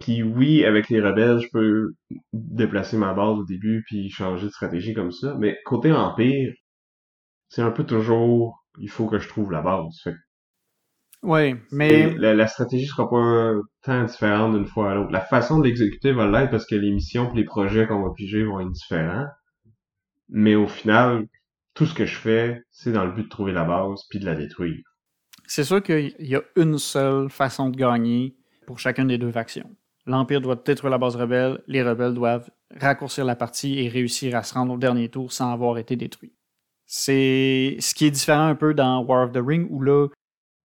Puis oui, avec les rebelles, je peux déplacer ma base au début puis changer de stratégie comme ça, mais côté Empire, c'est un peu toujours il faut que je trouve la base. Fait Oui, mais la, la stratégie sera pas tant différente d'une fois à l'autre. La façon de l'exécuter va l'être parce que les missions et les projets qu'on va piger vont être différents. Mais au final, tout ce que je fais, c'est dans le but de trouver la base puis de la détruire. c'est sûr qu'il y a une seule façon de gagner pour chacune des deux factions. L'Empire doit détruire la base rebelle, les rebelles doivent raccourcir la partie et réussir à se rendre au dernier tour sans avoir été détruits. C'est ce qui est différent un peu dans War of the Ring où là,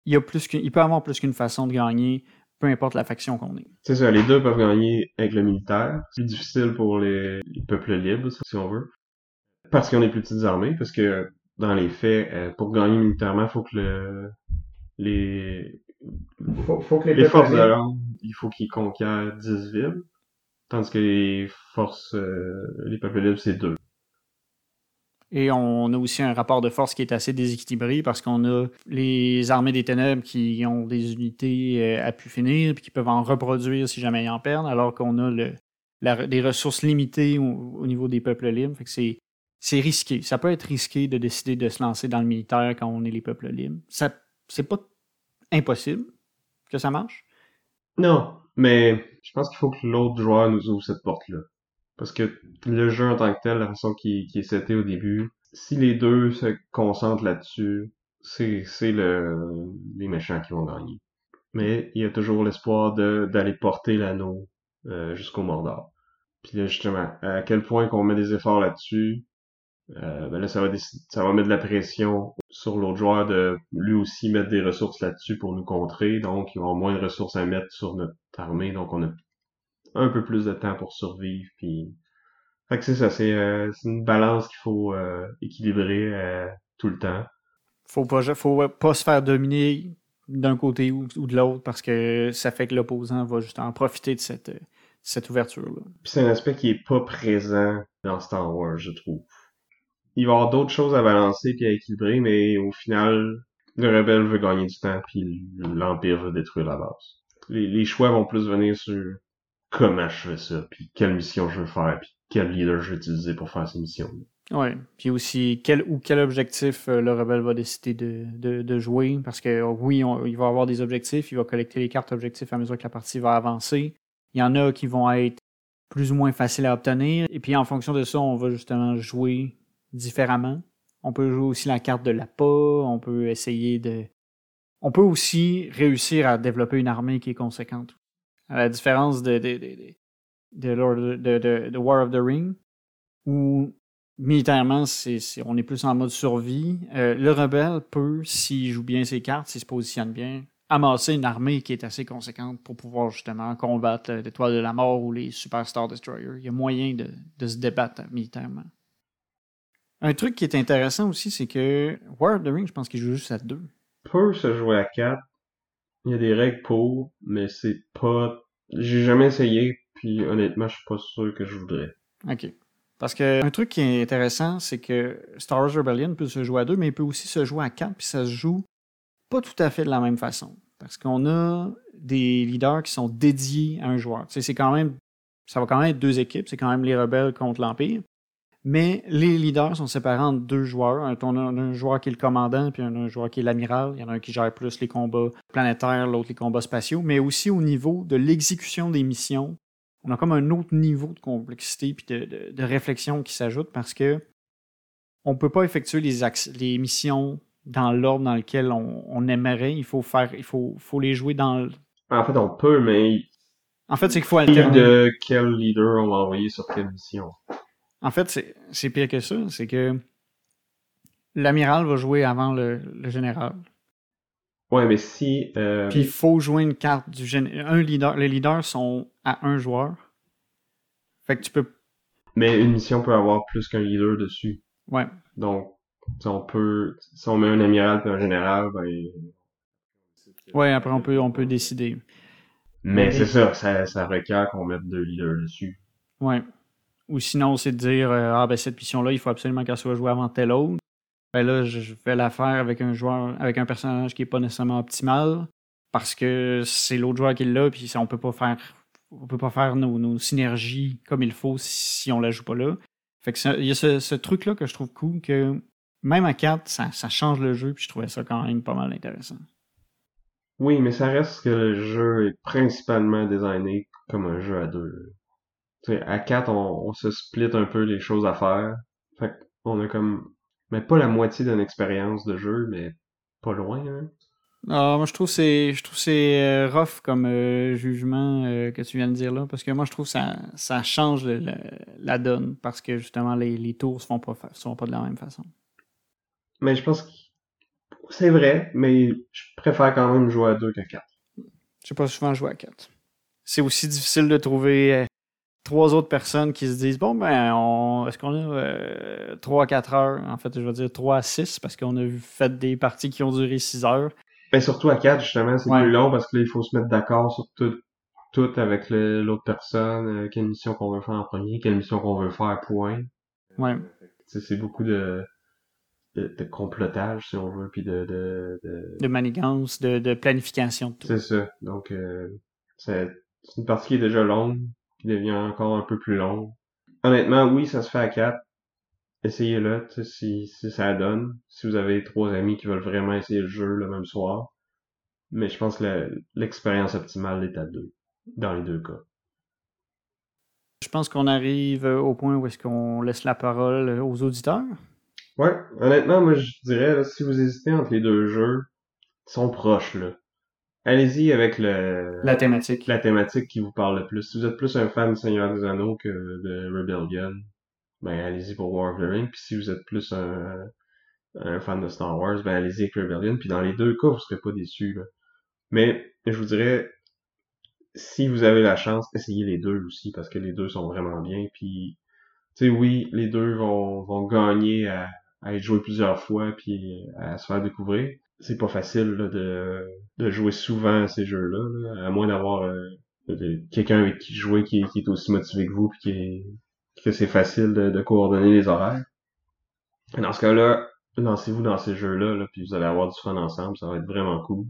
il, y a plus il peut y avoir plus qu'une façon de gagner, peu importe la faction qu'on est. C'est ça, les deux peuvent gagner avec le militaire. C'est plus difficile pour les, les peuples libres, si on veut. Parce qu'ils ont des plus petites armées, parce que dans les faits, euh, pour gagner militairement, il faut que le, les, Faut, faut que les, les forces de l'ordre, il faut qu'ils conquièrent 10 villes. Tandis que les forces, euh, les peuples libres, c'est deux. Et on a aussi un rapport de force qui est assez déséquilibré parce qu'on a les armées des ténèbres qui ont des unités euh, à pu finir puis qui peuvent en reproduire si jamais ils en perdent, alors qu'on a le, la- des ressources limitées au, au niveau des peuples libres. Fait que c'est, c'est risqué. Ça peut être risqué de décider de se lancer dans le militaire quand on est les peuples libres. Ça, c'est pas impossible que ça marche? Non, mais je pense qu'il faut que l'autre joueur nous ouvre cette porte-là. Parce que le jeu en tant que tel, la façon qui, qui est seté au début, si les deux se concentrent là-dessus, c'est, c'est le, les méchants qui vont gagner. Mais il y a toujours l'espoir de, d'aller porter l'anneau euh, jusqu'au Mordor. Puis là, justement, à quel point qu'on met des efforts là-dessus, euh, ben là, ça va, ça va mettre de la pression sur l'autre joueur de lui aussi mettre des ressources là-dessus pour nous contrer. Donc, il va avoir moins de ressources à mettre sur notre armée. Donc, on a un peu plus de temps pour survivre. Puis, fait que c'est ça, c'est euh, une balance qu'il faut euh, équilibrer tout le temps. Faut pas, faut pas se faire dominer d'un côté ou, ou de l'autre parce que ça fait que l'opposant va juste en profiter de cette, cette ouverture-là. C'est un aspect qui est pas présent dans Star Wars, je trouve. Il va y avoir d'autres choses à balancer puis à équilibrer, mais au final, le rebelle veut gagner du temps puis l'Empire veut détruire la base. Les, les choix vont plus venir sur comment je fais ça, puis quelle mission je veux faire, puis quel leader je vais utiliser pour faire ces missions. Ouais. Puis aussi, quel ou quel objectif euh, le rebelle va décider de, jouer. Parce que euh, oui, il va avoir des objectifs, il va collecter les cartes objectifs à mesure que la partie va avancer. Il y en a qui vont être plus ou moins faciles à obtenir. Et puis en fonction de ça, on va justement jouer différemment. On peut jouer aussi la carte de l'appât, on peut essayer de. On peut aussi réussir à développer une armée qui est conséquente. À la différence de, de, de, de, War of the Ring, où militairement, on est plus en mode survie. Euh, le rebelle peut, s'il joue bien ses cartes, s'il se positionne bien, amasser une armée qui est assez conséquente pour pouvoir justement combattre euh, l'étoile de la mort ou les Super Star Destroyers. Il y a moyen de, de se débattre militairement. Un truc qui est intéressant aussi, c'est que War of the Ring, je pense qu'il joue juste à deux. Peut se jouer à 4. Il y a des règles pour, mais c'est pas... J'ai jamais essayé, puis honnêtement, je suis pas sûr que je voudrais. OK. Parce que un truc qui est intéressant, c'est que Star Wars Rebellion peut se jouer à deux, mais il peut aussi se jouer à quatre, puis ça se joue pas tout à fait de la même façon. Parce qu'on a des leaders qui sont dédiés à un joueur. Tu sais, c'est quand même. Ça va quand même être deux équipes, c'est quand même les rebelles contre l'Empire. Mais les leaders sont séparés en deux joueurs. Un, on a un joueur qui est le commandant, puis un, un joueur qui est l'amiral. Il y en a un qui gère plus les combats planétaires, l'autre les combats spatiaux. Mais aussi au niveau de l'exécution des missions, on a comme un autre niveau de complexité puis de, de- de réflexion qui s'ajoute parce que on peut pas effectuer les, missions dans l'ordre dans lequel on, on aimerait. Il faut faire, il faut, faut les jouer dans. le- En fait, on peut, mais En fait, c'est qu'il faut alterner. de quel leader on va envoyer sur quelle mission. En fait, c'est pire que ça. C'est que l'amiral va jouer avant le, le général. Ouais, mais si... Euh, Puis il faut jouer une carte du général. Un leader. Les leaders sont à un joueur. Fait que tu peux. Mais une mission peut avoir plus qu'un leader dessus. Ouais. Donc, si on peut... Si on met un amiral et un général, ben... Ouais, après, on peut, on peut décider. Mais Mais- c'est ça, ça, ça requiert qu'on mette deux leaders dessus. Ouais. Ou sinon, c'est de dire euh, Ah, ben, cette mission-là, il faut absolument qu'elle soit jouée avant telle autre. Ben là, je vais la faire avec un joueur, avec un personnage qui est pas nécessairement optimal parce que c'est l'autre joueur qui l'a, puis on peut pas faire, on peut pas faire nos, synergies comme il faut si on la joue pas là. Fait que il y a ce, ce truc-là que je trouve cool que même à 4, ça, ça change le jeu, puis je trouvais ça quand même pas mal intéressant. Oui, mais ça reste que le jeu est principalement designé comme un jeu à deux. Sais, à quatre, on, on se split un peu les choses à faire. Fait qu'on a comme, mais pas la moitié d'une expérience de jeu, mais pas loin, hein. Ah, moi, je trouve que c'est, je trouve que c'est euh, rough comme euh, jugement euh, que tu viens de dire là, parce que moi, je trouve que ça, ça change le- le- la donne, parce que justement, les, les tours se font pas, se font pas de la même façon. Mais je pense que c'est vrai, mais je préfère quand même jouer à deux qu'à quatre. J'ai pas souvent joué à 4. C'est aussi difficile de trouver trois autres personnes qui se disent bon, ben, on, est-ce qu'on a 3 à 4 heures? En fait, je vais dire 3 à 6, parce qu'on a vu- fait des parties qui ont duré 6 heures. Ben surtout à quatre, justement, c'est Ouais. plus long parce que là, il faut se mettre d'accord sur tout, tout avec l'autre personne, euh, quelle mission qu'on veut faire en premier, quelle mission qu'on veut faire, point. Ouais. C'est beaucoup de, de, de complotage, si on veut, puis de, de, de... De manigance, de, de planification de tout. C'est ça. Donc, euh, c'est une partie qui est déjà longue, qui devient encore un peu plus longue. Honnêtement, oui, ça se fait à quatre. Essayez-le, si, si ça donne. Si vous avez trois amis qui veulent vraiment essayer le jeu le même soir. Mais je pense que l'expérience optimale est à deux. Dans les deux cas. Je pense qu'on arrive euh, au point où est-ce qu'on laisse la parole aux auditeurs. Ouais, honnêtement, moi je dirais, là, si vous hésitez entre les deux jeux, ils sont proches, là. Allez-y avec le La thématique. la thématique qui vous parle le plus. Si vous êtes plus un fan de Seigneur des Anneaux que de Rebellion, ben allez-y pour War of the Ring. Puis si vous êtes plus un, un fan de Star Wars, ben allez-y avec Rebellion. Puis dans les deux cas, vous serez pas déçus. Là. Mais je vous dirais, si vous avez la chance, essayez les deux aussi, parce que les deux sont vraiment bien. Puis, tu sais, oui, les deux vont, vont gagner à, à être joués plusieurs fois, puis à se faire découvrir. C'est pas facile là, de, de jouer souvent à ces jeux-là, là, à moins d'avoir euh, quelqu'un avec qui jouer qui, qui est aussi motivé que vous, puis qui est, que c'est facile de, de coordonner les horaires. Dans ce cas-là, lancez-vous dans ces jeux-là, là, puis vous allez avoir du fun ensemble, ça va être vraiment cool.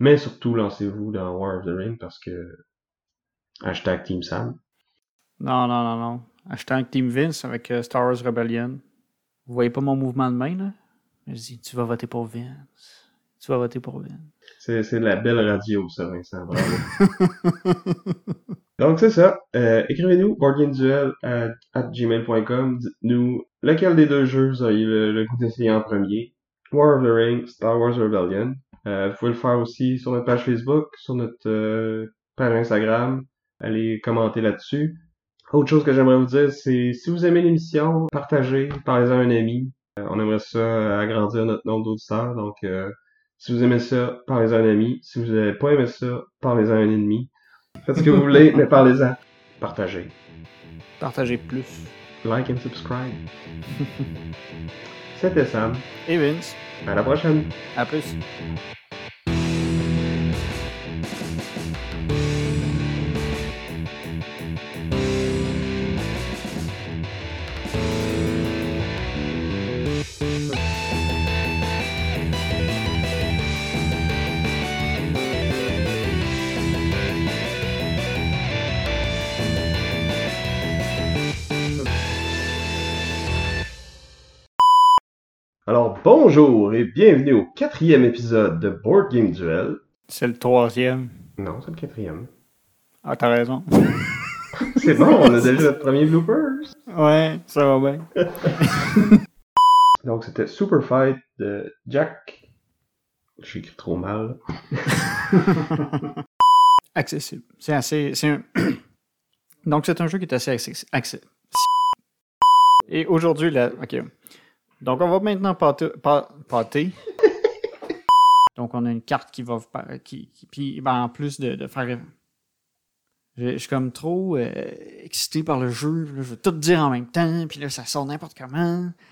Mais surtout, lancez-vous dans War of the Ring parce que hashtag Team Sam. Non, non, non, non. Hashtag Team Vince avec euh, Star Wars Rebellion. Vous voyez pas mon mouvement de main, là? Je dis, tu vas voter pour Vince. Tu vas voter pour Vince. C'est, de la belle radio, ça, Vincent. [laughs] Donc, c'est ça. Euh, écrivez-nous, boardgameduel gmail.com. Dites-nous lequel des deux jeux vous auriez le, le goût d'essayer en premier. War of the Ring, Star Wars Rebellion. Euh, vous pouvez le faire aussi sur notre page Facebook, sur notre euh, page Instagram. Allez commenter là-dessus. Autre chose que j'aimerais vous dire, c'est si vous aimez l'émission, partagez, parlez-en à un ami. Euh, on aimerait ça agrandir notre nombre d'auditeurs. Donc, euh, si vous aimez ça, parlez-en à un ami. Si vous n'avez pas aimé ça, parlez-en à un ennemi. Faites ce que vous voulez, [laughs] mais parlez-en. Partagez. Partagez plus. Like and subscribe. C'était Sam. Et Vince, À la prochaine. à plus. Bonjour et bienvenue au quatrième épisode de Board Game Duel. C'est le troisième. Non, c'est le quatrième. Ah, t'as raison. [laughs] C'est bon, on a déjà notre premier bloopers. Ouais, ça va bien. [laughs] Donc, c'était Super Fight de Jack. J'ai écrit trop mal. [laughs] accessible. C'est assez. C'est un... [clears throat] Donc, c'est un jeu qui est assez accessible. Et aujourd'hui, là. OK. Donc, on va maintenant pâter. pâ- pâter. [laughs] Donc, on a une carte qui va. vous Qui, qui- puis, ben, en plus de, de faire. Je, je suis comme trop euh, excité par le jeu. là, je veux tout dire en même temps. Puis là, ça sort n'importe comment.